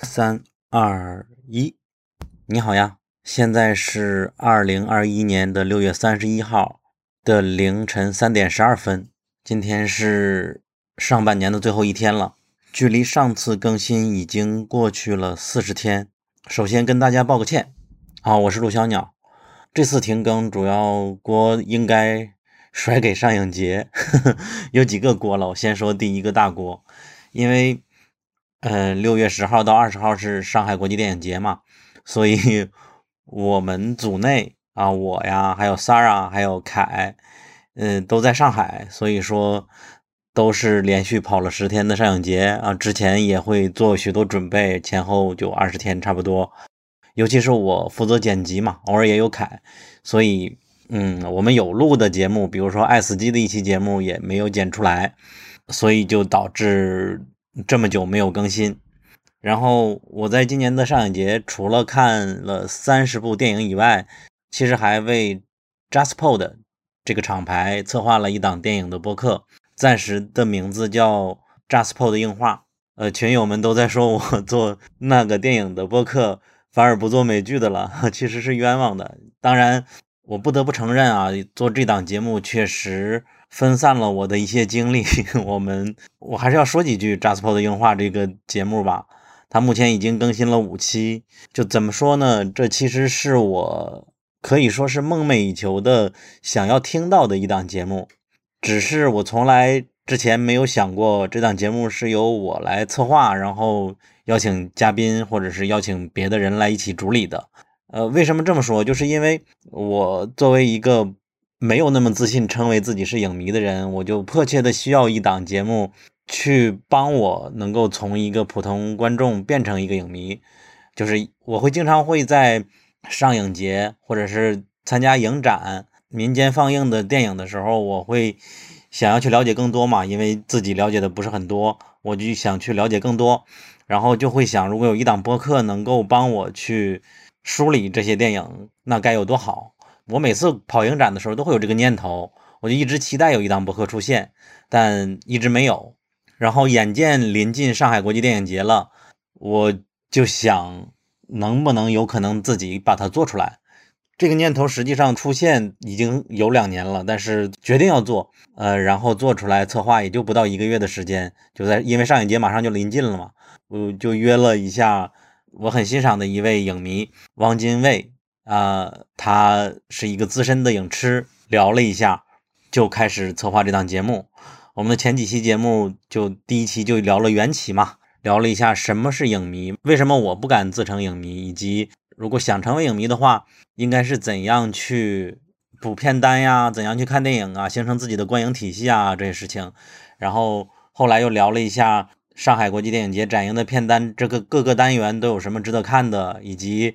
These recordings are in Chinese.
三二一，你好呀！现在是二零二一年的六月三十一号的凌晨三点十二分。今天是上半年的最后一天了，距离上次更新已经过去了四十天。首先跟大家报个歉，啊，我是陆小鸟。这次停更主要锅应该甩给上影节，有几个锅了。我先说第一个大锅，因为。呃，六月十号到二十号是上海国际电影节嘛，所以我们组内啊，我呀，还有三儿啊，还有凯，嗯，都在上海，所以说都是连续跑了十天的上影节啊。之前也会做许多准备，前后就二十天差不多。尤其是我负责剪辑嘛，偶尔也有凯，所以嗯，我们有录的节目，比如说《爱死机》的一期节目也没有剪出来，所以就导致。这么久没有更新，然后我在今年的上影节除了看了三十部电影以外，其实还为 JustPod 这个厂牌策划了一档电影的播客，暂时的名字叫 JustPod 硬化。呃，群友们都在说我做那个电影的播客，反而不做美剧的了，其实是冤枉的。当然，我不得不承认啊，做这档节目确实。分散了我的一些精力，我们我还是要说几句《Jasper 的硬化》这个节目吧。它目前已经更新了五期，就怎么说呢？这其实是我可以说是梦寐以求的想要听到的一档节目，只是我从来之前没有想过这档节目是由我来策划，然后邀请嘉宾或者是邀请别的人来一起主理的。呃，为什么这么说？就是因为我作为一个。没有那么自信称为自己是影迷的人，我就迫切的需要一档节目去帮我能够从一个普通观众变成一个影迷。就是我会经常会在上影节或者是参加影展、民间放映的电影的时候，我会想要去了解更多嘛，因为自己了解的不是很多，我就想去了解更多，然后就会想，如果有一档播客能够帮我去梳理这些电影，那该有多好。我每次跑影展的时候都会有这个念头，我就一直期待有一档博客出现，但一直没有。然后眼见临近上海国际电影节了，我就想能不能有可能自己把它做出来。这个念头实际上出现已经有两年了，但是决定要做，呃，然后做出来策划也就不到一个月的时间，就在因为上影节马上就临近了嘛，我就约了一下我很欣赏的一位影迷汪金卫。啊，他是一个资深的影痴，聊了一下，就开始策划这档节目。我们的前几期节目，就第一期就聊了缘起嘛，聊了一下什么是影迷，为什么我不敢自称影迷，以及如果想成为影迷的话，应该是怎样去补片单呀，怎样去看电影啊，形成自己的观影体系啊这些事情。然后后来又聊了一下上海国际电影节展映的片单，这个各个单元都有什么值得看的，以及。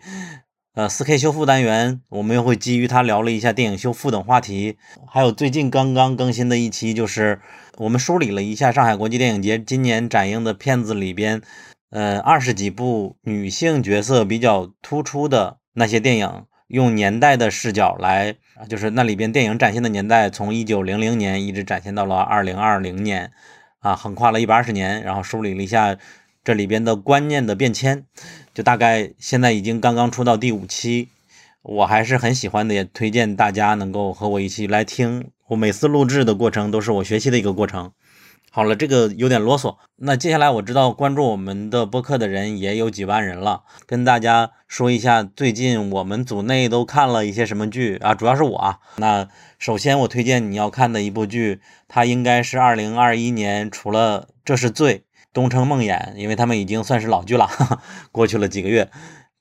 呃，四 K 修复单元，我们又会基于它聊了一下电影修复等话题，还有最近刚刚更新的一期，就是我们梳理了一下上海国际电影节今年展映的片子里边，呃，二十几部女性角色比较突出的那些电影，用年代的视角来，就是那里边电影展现的年代，从一九零零年一直展现到了二零二零年，啊，横跨了一百二十年，然后梳理了一下。这里边的观念的变迁，就大概现在已经刚刚出到第五期，我还是很喜欢的，也推荐大家能够和我一起来听。我每次录制的过程都是我学习的一个过程。好了，这个有点啰嗦。那接下来我知道关注我们的播客的人也有几万人了，跟大家说一下最近我们组内都看了一些什么剧啊？主要是我啊。那首先我推荐你要看的一部剧，它应该是二零二一年除了《这是罪》。东城梦魇，因为他们已经算是老剧了，过去了几个月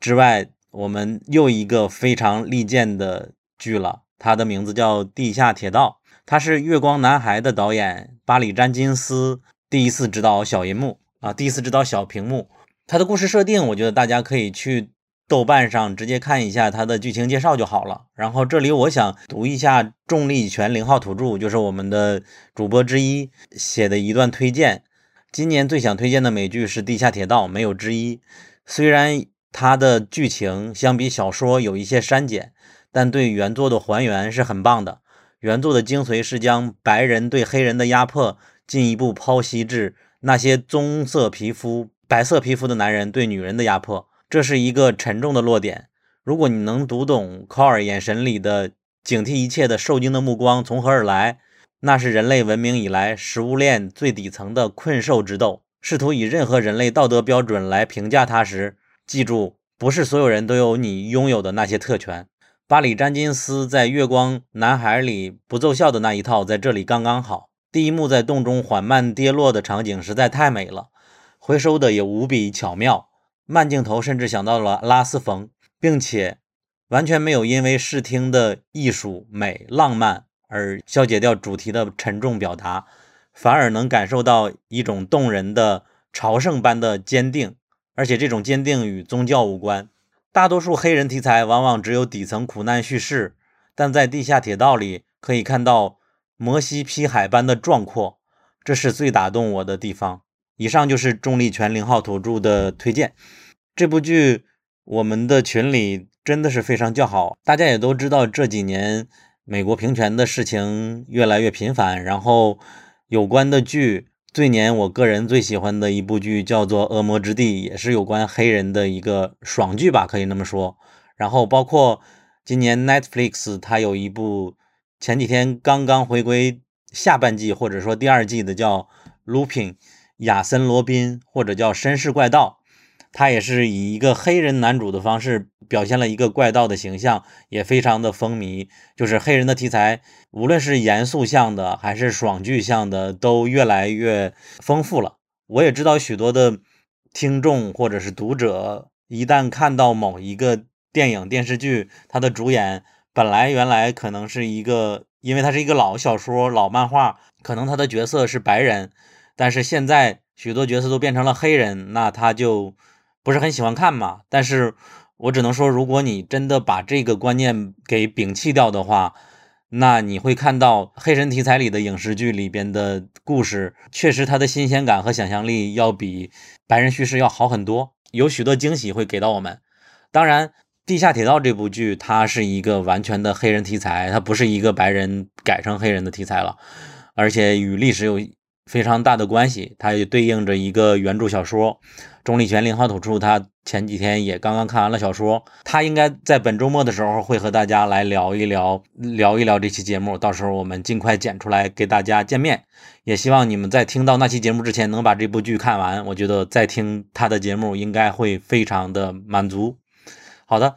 之外，我们又一个非常利剑的剧了，它的名字叫《地下铁道》，它是《月光男孩》的导演巴里詹金斯第一次执导小银幕啊，第一次执导小屏幕。它的故事设定，我觉得大家可以去豆瓣上直接看一下它的剧情介绍就好了。然后这里我想读一下重力拳零号土著，就是我们的主播之一写的一段推荐。今年最想推荐的美剧是《地下铁道》，没有之一。虽然它的剧情相比小说有一些删减，但对原作的还原是很棒的。原作的精髓是将白人对黑人的压迫进一步剖析至那些棕色皮肤、白色皮肤的男人对女人的压迫，这是一个沉重的落点。如果你能读懂考尔眼神里的警惕一切的受惊的目光从何而来，那是人类文明以来食物链最底层的困兽之斗。试图以任何人类道德标准来评价它时，记住，不是所有人都有你拥有的那些特权。巴里·詹金斯在《月光男孩》里不奏效的那一套，在这里刚刚好。第一幕在洞中缓慢跌落的场景实在太美了。回收的也无比巧妙，慢镜头甚至想到了拉斯冯，并且完全没有因为视听的艺术美浪漫而消解掉主题的沉重表达，反而能感受到一种动人的朝圣般的坚定，而且这种坚定与宗教无关。大多数黑人题材往往只有底层苦难叙事，但在地下铁道里可以看到摩西劈海般的壮阔，这是最打动我的地方。以上就是重力泉零号土著的推荐。这部剧我们的群里真的是非常叫好，大家也都知道这几年美国平权的事情越来越频繁，然后有关的剧，最年我个人最喜欢的一部剧叫做《恶魔之地》，也是有关黑人的一个爽剧吧，可以那么说。然后包括今年 Netflix 它有一部前几天刚刚回归下半季或者说第二季的叫《Looping》。亚森·罗宾，或者叫绅士怪盗，他也是以一个黑人男主的方式表现了一个怪盗的形象，也非常的风靡。就是黑人的题材，无论是严肃向的还是爽剧向的，都越来越丰富了。我也知道许多的听众或者是读者，一旦看到某一个电影电视剧，它的主演本来原来可能是一个，因为它是一个老小说、老漫画，可能他的角色是白人。但是现在许多角色都变成了黑人，那他就不是很喜欢看嘛。但是我只能说，如果你真的把这个观念给摒弃掉的话，那你会看到黑人题材里的影视剧里边的故事，确实它的新鲜感和想象力要比白人叙事要好很多，有许多惊喜会给到我们。当然，《地下铁道》这部剧它是一个完全的黑人题材，它不是一个白人改成黑人的题材了，而且与历史有。非常大的关系，它也对应着一个原著小说《钟立权零号土著》。他前几天也刚刚看完了小说，他应该在本周末的时候会和大家来聊一聊，聊一聊这期节目。到时候我们尽快剪出来给大家见面。也希望你们在听到那期节目之前能把这部剧看完。我觉得在听他的节目应该会非常的满足。好的，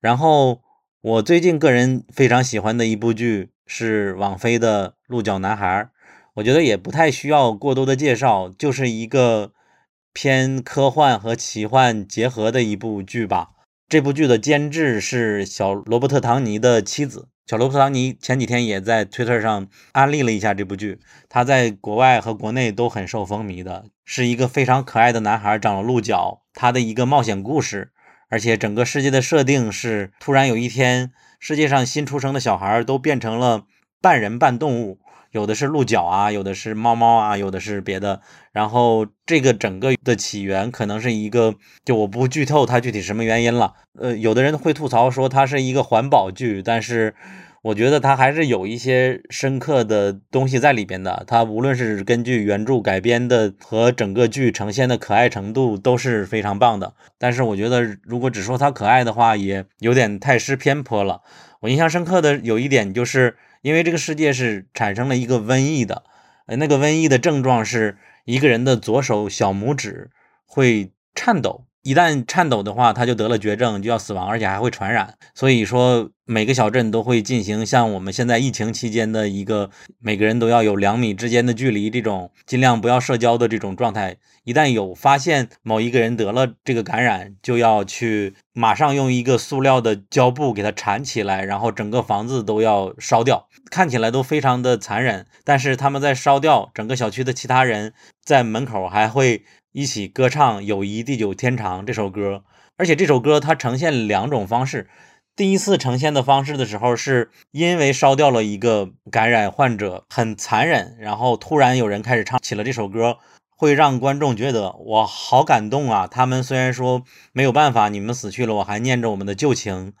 然后我最近个人非常喜欢的一部剧是网飞的《鹿角男孩》。我觉得也不太需要过多的介绍，就是一个偏科幻和奇幻结合的一部剧吧。这部剧的监制是小罗伯特·唐尼的妻子。小罗伯特·唐尼前几天也在 Twitter 上安利了一下这部剧，他在国外和国内都很受风靡的，是一个非常可爱的男孩，长了鹿角，他的一个冒险故事，而且整个世界的设定是突然有一天，世界上新出生的小孩都变成了半人半动物。有的是鹿角啊，有的是猫猫啊，有的是别的。然后这个整个的起源可能是一个，就我不剧透它具体什么原因了。呃，有的人会吐槽说它是一个环保剧，但是我觉得它还是有一些深刻的东西在里边的。它无论是根据原著改编的和整个剧呈现的可爱程度都是非常棒的。但是我觉得如果只说它可爱的话，也有点太失偏颇了。我印象深刻的有一点就是。因为这个世界是产生了一个瘟疫的，呃，那个瘟疫的症状是一个人的左手小拇指会颤抖。一旦颤抖的话，他就得了绝症，就要死亡，而且还会传染。所以说，每个小镇都会进行像我们现在疫情期间的一个，每个人都要有两米之间的距离，这种尽量不要社交的这种状态。一旦有发现某一个人得了这个感染，就要去马上用一个塑料的胶布给他缠起来，然后整个房子都要烧掉，看起来都非常的残忍。但是他们在烧掉，整个小区的其他人在门口还会。一起歌唱《友谊地久天长》这首歌，而且这首歌它呈现两种方式。第一次呈现的方式的时候，是因为烧掉了一个感染患者，很残忍，然后突然有人开始唱起了这首歌。会让观众觉得我好感动啊！他们虽然说没有办法，你们死去了，我还念着我们的旧情，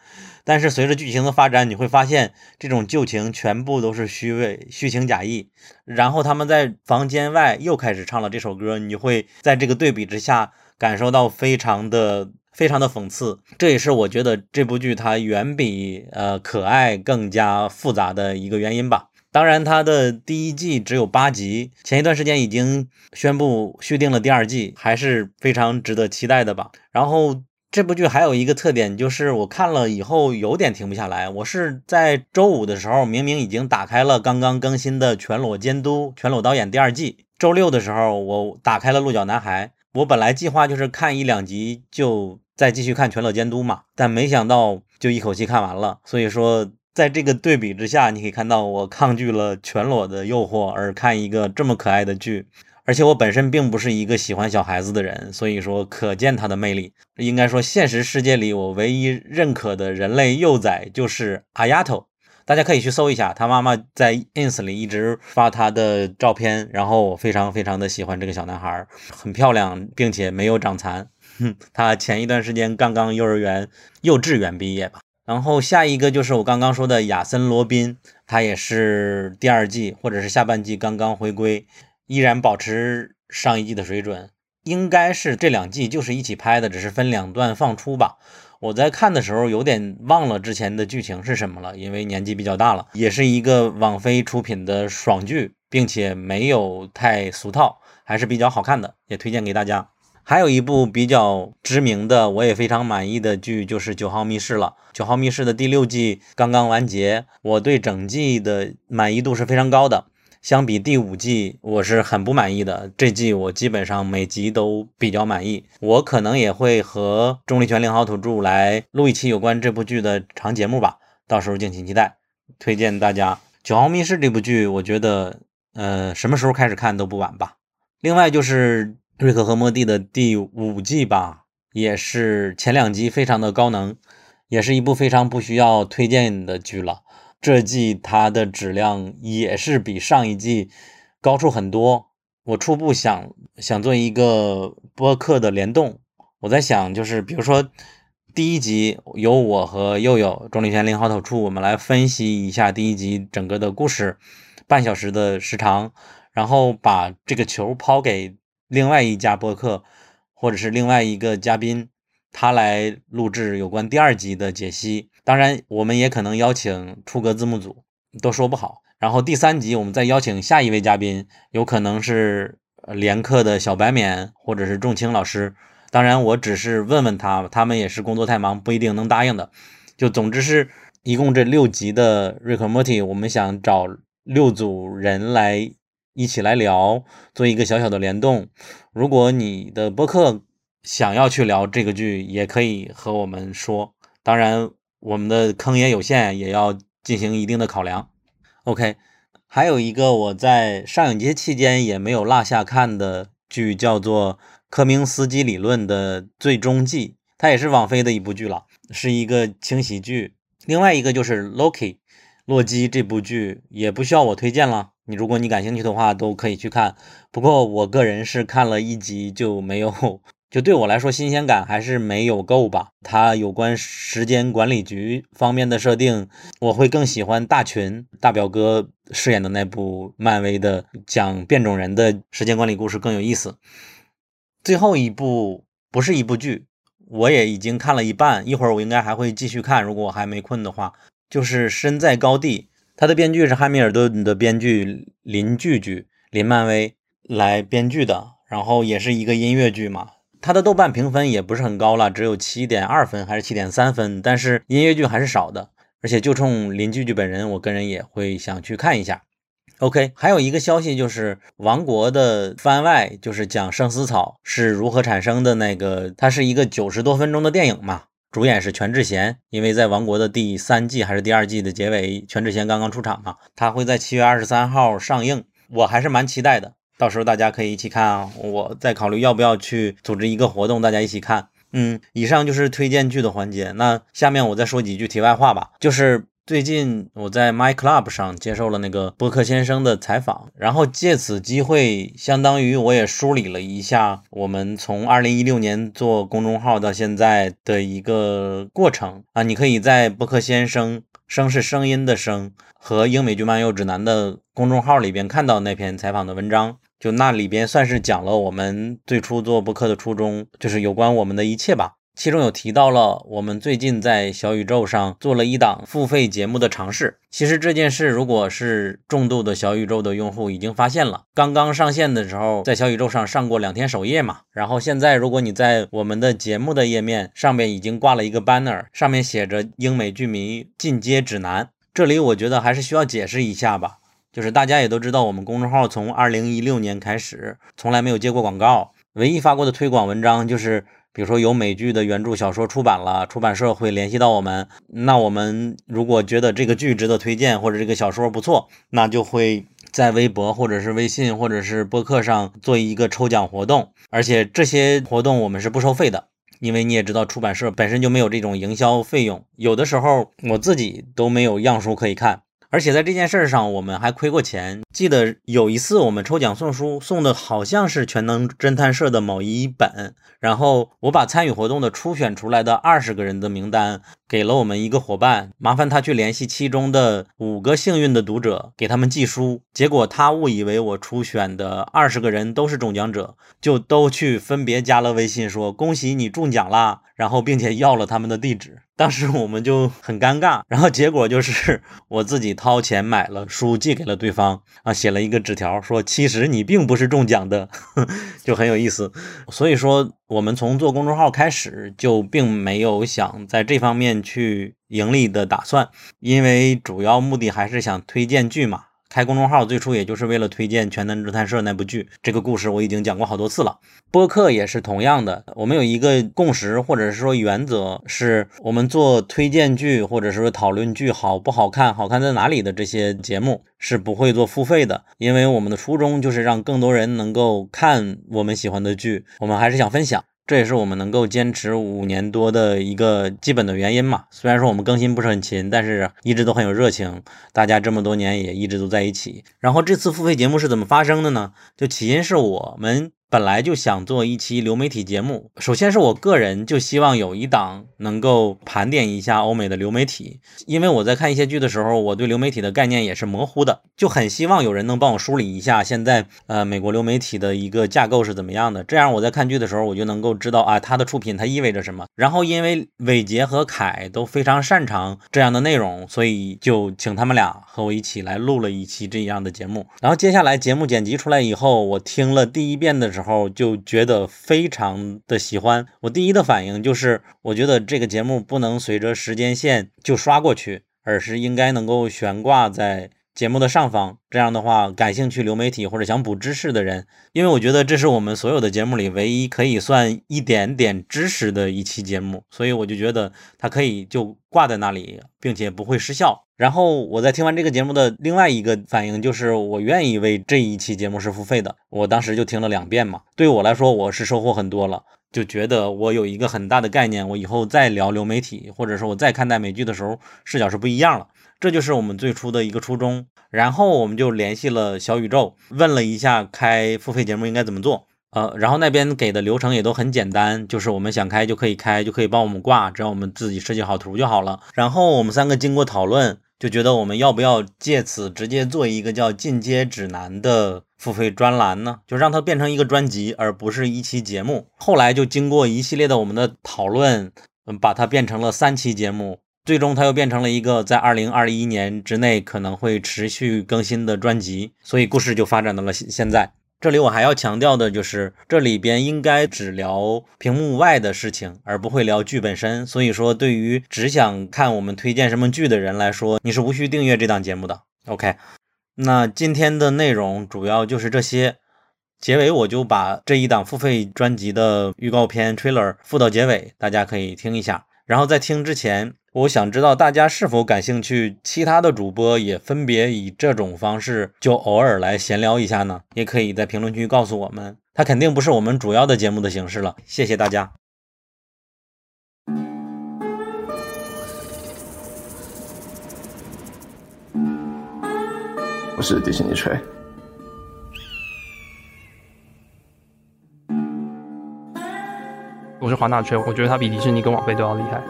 但是随着剧情的发展，你会发现这种旧情全部都是虚伪、虚情假意。然后他们在房间外又开始唱了这首歌，你会在这个对比之下感受到非常的非常的讽刺。这也是我觉得这部剧它远比呃可爱更加复杂的一个原因吧。当然，它的第一季只有八集，前一段时间已经宣布续订了第二季，还是非常值得期待的吧。然后这部剧还有一个特点，就是我看了以后有点停不下来。我是在周五的时候，明明已经打开了刚刚更新的《全裸监督》《全裸导演》第二季，周六的时候我打开了《鹿角男孩》，我本来计划就是看一两集就再继续看《全裸监督》嘛，但没想到就一口气看完了，所以说。在这个对比之下，你可以看到我抗拒了全裸的诱惑，而看一个这么可爱的剧。而且我本身并不是一个喜欢小孩子的人，所以说可见它的魅力。应该说，现实世界里我唯一认可的人类幼崽就是阿丫头。大家可以去搜一下，他妈妈在 ins 里一直发他的照片，然后我非常非常的喜欢这个小男孩，很漂亮，并且没有长残。哼，他前一段时间刚刚幼儿园、幼稚园毕业吧。然后下一个就是我刚刚说的亚森·罗宾，他也是第二季或者是下半季刚刚回归，依然保持上一季的水准。应该是这两季就是一起拍的，只是分两段放出吧。我在看的时候有点忘了之前的剧情是什么了，因为年纪比较大了。也是一个网飞出品的爽剧，并且没有太俗套，还是比较好看的，也推荐给大家。还有一部比较知名的，我也非常满意的剧，就是《九号密室》了。《九号密室》的第六季刚刚完结，我对整季的满意度是非常高的。相比第五季，我是很不满意的。这季我基本上每集都比较满意。我可能也会和重力拳零号土著来录一期有关这部剧的长节目吧，到时候敬请期待。推荐大家《九号密室》这部剧，我觉得，呃，什么时候开始看都不晚吧。另外就是。瑞克和莫蒂的第五季吧，也是前两集非常的高能，也是一部非常不需要推荐的剧了。这季它的质量也是比上一季高出很多。我初步想想做一个播客的联动，我在想就是比如说第一集由我和佑佑钟立轩零号头处，我们来分析一下第一集整个的故事，半小时的时长，然后把这个球抛给。另外一家播客，或者是另外一个嘉宾，他来录制有关第二集的解析。当然，我们也可能邀请出格字幕组，都说不好。然后第三集，我们再邀请下一位嘉宾，有可能是连课的小白免，或者是仲青老师。当然，我只是问问他，他们也是工作太忙，不一定能答应的。就总之是一共这六集的瑞克莫蒂，我们想找六组人来。一起来聊，做一个小小的联动。如果你的播客想要去聊这个剧，也可以和我们说。当然，我们的坑也有限，也要进行一定的考量。OK，还有一个我在上影节期间也没有落下看的剧，叫做《科明斯基理论的最终季》，它也是网飞的一部剧了，是一个轻喜剧。另外一个就是《Loki》，洛基这部剧也不需要我推荐了。你如果你感兴趣的话，都可以去看。不过我个人是看了一集就没有，就对我来说新鲜感还是没有够吧。它有关时间管理局方面的设定，我会更喜欢大群大表哥饰演的那部漫威的讲变种人的时间管理故事更有意思。最后一部不是一部剧，我也已经看了一半，一会儿我应该还会继续看。如果我还没困的话，就是身在高地。他的编剧是汉密尔顿的编剧林剧剧林漫威来编剧的，然后也是一个音乐剧嘛。他的豆瓣评分也不是很高了，只有七点二分还是七点三分，但是音乐剧还是少的。而且就冲林剧剧本人，我个人也会想去看一下。OK，还有一个消息就是《王国》的番外，就是讲生死草是如何产生的那个，它是一个九十多分钟的电影嘛。主演是全智贤，因为在《王国》的第三季还是第二季的结尾，全智贤刚刚出场嘛，他会在七月二十三号上映，我还是蛮期待的。到时候大家可以一起看啊，我再考虑要不要去组织一个活动，大家一起看。嗯，以上就是推荐剧的环节，那下面我再说几句题外话吧，就是。最近我在 My Club 上接受了那个播客先生的采访，然后借此机会，相当于我也梳理了一下我们从二零一六年做公众号到现在的一个过程啊。你可以在播客先生“声是声音的声”和英美剧漫游指南的公众号里边看到那篇采访的文章。就那里边算是讲了我们最初做播客的初衷，就是有关我们的一切吧。其中有提到了我们最近在小宇宙上做了一档付费节目的尝试。其实这件事，如果是重度的小宇宙的用户已经发现了，刚刚上线的时候，在小宇宙上上过两天首页嘛。然后现在，如果你在我们的节目的页面上面已经挂了一个 banner，上面写着“英美剧迷进阶指南”。这里我觉得还是需要解释一下吧，就是大家也都知道，我们公众号从二零一六年开始，从来没有接过广告，唯一发过的推广文章就是。比如说有美剧的原著小说出版了，出版社会联系到我们，那我们如果觉得这个剧值得推荐，或者这个小说不错，那就会在微博或者是微信或者是播客上做一个抽奖活动，而且这些活动我们是不收费的，因为你也知道出版社本身就没有这种营销费用，有的时候我自己都没有样书可以看。而且在这件事上，我们还亏过钱。记得有一次我们抽奖送书，送的好像是全能侦探社的某一本。然后我把参与活动的初选出来的二十个人的名单给了我们一个伙伴，麻烦他去联系其中的五个幸运的读者，给他们寄书。结果他误以为我初选的二十个人都是中奖者，就都去分别加了微信，说恭喜你中奖啦，然后并且要了他们的地址。当时我们就很尴尬，然后结果就是 我自己掏钱买了书寄给了对方啊，写了一个纸条说其实你并不是中奖的，就很有意思。所以说我们从做公众号开始就并没有想在这方面去盈利的打算，因为主要目的还是想推荐剧嘛。开公众号最初也就是为了推荐《全能侦探社》那部剧，这个故事我已经讲过好多次了。播客也是同样的，我们有一个共识或者是说原则，是我们做推荐剧或者是说讨论剧好不好看、好看在哪里的这些节目是不会做付费的，因为我们的初衷就是让更多人能够看我们喜欢的剧，我们还是想分享。这也是我们能够坚持五年多的一个基本的原因嘛。虽然说我们更新不是很勤，但是一直都很有热情，大家这么多年也一直都在一起。然后这次付费节目是怎么发生的呢？就起因是我们。本来就想做一期流媒体节目，首先是我个人就希望有一档能够盘点一下欧美的流媒体，因为我在看一些剧的时候，我对流媒体的概念也是模糊的，就很希望有人能帮我梳理一下现在呃美国流媒体的一个架构是怎么样的，这样我在看剧的时候我就能够知道啊它的出品它意味着什么。然后因为伟杰和凯都非常擅长这样的内容，所以就请他们俩和我一起来录了一期这样的节目。然后接下来节目剪辑出来以后，我听了第一遍的。时候就觉得非常的喜欢，我第一的反应就是，我觉得这个节目不能随着时间线就刷过去，而是应该能够悬挂在。节目的上方，这样的话，感兴趣流媒体或者想补知识的人，因为我觉得这是我们所有的节目里唯一可以算一点点知识的一期节目，所以我就觉得它可以就挂在那里，并且不会失效。然后我在听完这个节目的另外一个反应就是，我愿意为这一期节目是付费的。我当时就听了两遍嘛，对我来说我是收获很多了，就觉得我有一个很大的概念，我以后再聊流媒体，或者说我再看待美剧的时候，视角是不一样了。这就是我们最初的一个初衷，然后我们就联系了小宇宙，问了一下开付费节目应该怎么做，呃，然后那边给的流程也都很简单，就是我们想开就可以开，就可以帮我们挂，只要我们自己设计好图就好了。然后我们三个经过讨论，就觉得我们要不要借此直接做一个叫进阶指南的付费专栏呢？就让它变成一个专辑，而不是一期节目。后来就经过一系列的我们的讨论，嗯，把它变成了三期节目。最终，它又变成了一个在二零二一年之内可能会持续更新的专辑，所以故事就发展到了现现在。这里我还要强调的就是，这里边应该只聊屏幕外的事情，而不会聊剧本身。所以说，对于只想看我们推荐什么剧的人来说，你是无需订阅这档节目的。OK，那今天的内容主要就是这些。结尾我就把这一档付费专辑的预告片 trailer 附到结尾，大家可以听一下。然后在听之前。我想知道大家是否感兴趣，其他的主播也分别以这种方式就偶尔来闲聊一下呢？也可以在评论区告诉我们。它肯定不是我们主要的节目的形式了。谢谢大家。我是迪士尼吹，我是华纳吹，我觉得他比迪士尼跟网飞都要厉害。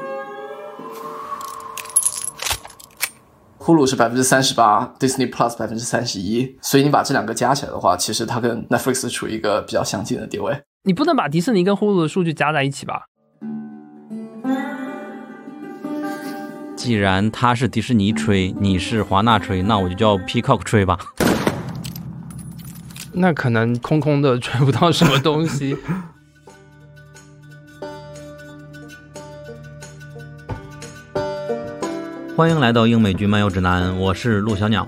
，Hulu 是百分之三十八，Disney Plus 百分之三十一，所以你把这两个加起来的话，其实它跟 Netflix 处于一个比较相近的地位。你不能把迪士尼跟 Hulu 的数据加在一起吧？既然他是迪士尼吹，你是华纳吹，那我就叫 Peacock 吹吧。那可能空空的吹不到什么东西。欢迎来到英美剧漫游指南，我是陆小鸟。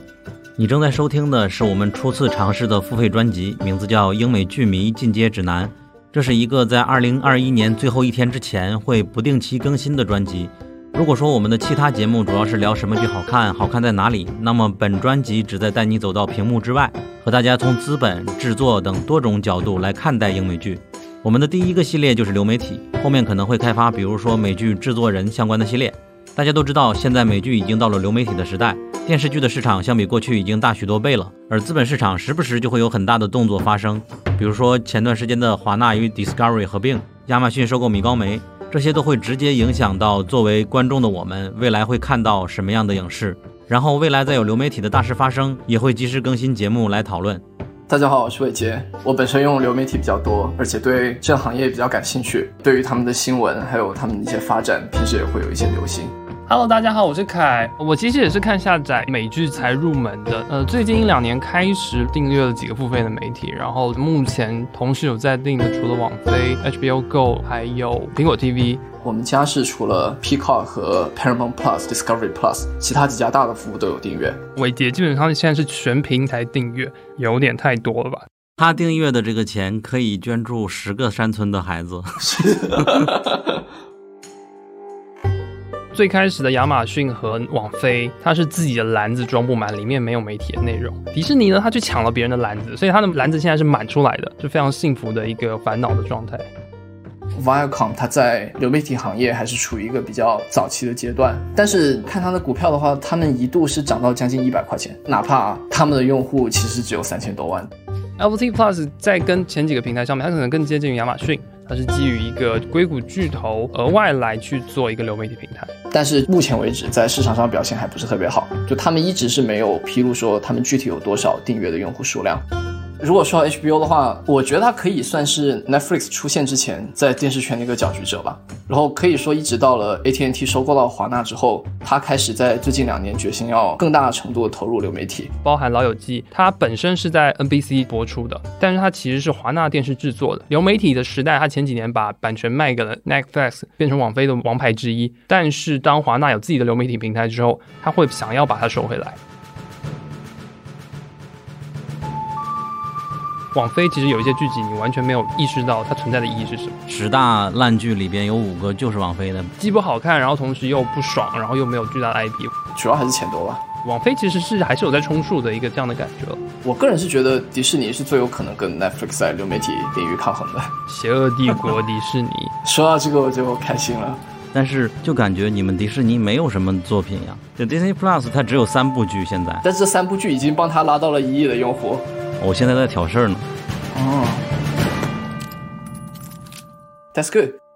你正在收听的是我们初次尝试的付费专辑，名字叫《英美剧迷进阶指南》。这是一个在二零二一年最后一天之前会不定期更新的专辑。如果说我们的其他节目主要是聊什么剧好看，好看在哪里，那么本专辑旨在带你走到屏幕之外，和大家从资本、制作等多种角度来看待英美剧。我们的第一个系列就是流媒体，后面可能会开发，比如说美剧制作人相关的系列。大家都知道，现在美剧已经到了流媒体的时代，电视剧的市场相比过去已经大许多倍了，而资本市场时不时就会有很大的动作发生，比如说前段时间的华纳与 Discovery 合并，亚马逊收购米高梅。这些都会直接影响到作为观众的我们未来会看到什么样的影视，然后未来再有流媒体的大事发生，也会及时更新节目来讨论。大家好，我是伟杰，我本身用流媒体比较多，而且对这个行业比较感兴趣，对于他们的新闻还有他们的一些发展，平时也会有一些留心。Hello，大家好，我是凯。我其实也是看下载美剧才入门的。呃，最近一两年开始订阅了几个付费的媒体，然后目前同时有在订的，除了网飞、HBO Go，还有苹果 TV。我们家是除了 Peacock 和 Paramount Plus、Discovery Plus，其他几家大的服务都有订阅。伟杰基本上现在是全平台订阅，有点太多了吧？他订阅的这个钱可以捐助十个山村的孩子。最开始的亚马逊和网飞，它是自己的篮子装不满，里面没有媒体的内容。迪士尼呢，它去抢了别人的篮子，所以它的篮子现在是满出来的，是非常幸福的一个烦恼的状态。Viacom 它在流媒体行业还是处于一个比较早期的阶段，但是看它的股票的话，他们一度是涨到将近一百块钱，哪怕他们的用户其实只有三千多万。LT Plus 在跟前几个平台上面，它可能更接近于亚马逊。它是基于一个硅谷巨头额外来去做一个流媒体平台，但是目前为止在市场上表现还不是特别好，就他们一直是没有披露说他们具体有多少订阅的用户数量。如果说 HBO 的话，我觉得它可以算是 Netflix 出现之前在电视圈的一个搅局者吧。然后可以说，一直到了 AT&T 收购到华纳之后，它开始在最近两年决心要更大程度的投入流媒体，包含《老友记》，它本身是在 NBC 播出的，但是它其实是华纳电视制作的。流媒体的时代，它前几年把版权卖给了 Netflix，变成网飞的王牌之一。但是当华纳有自己的流媒体平台之后，他会想要把它收回来。网飞其实有一些剧集，你完全没有意识到它存在的意义是什么。十大烂剧里边有五个就是网飞的，既不好看，然后同时又不爽，然后又没有巨大的 IP，主要还是钱多吧。网飞其实是还是有在充数的一个这样的感觉。我个人是觉得迪士尼是最有可能跟 Netflix 在流媒体领域抗衡的。邪恶帝国迪士尼，说到这个我就开心了。但是就感觉你们迪士尼没有什么作品呀。就 Disney Plus 它只有三部剧现在，但这三部剧已经帮他拉到了一亿的用户。我现在在挑事儿呢。哦，That's good。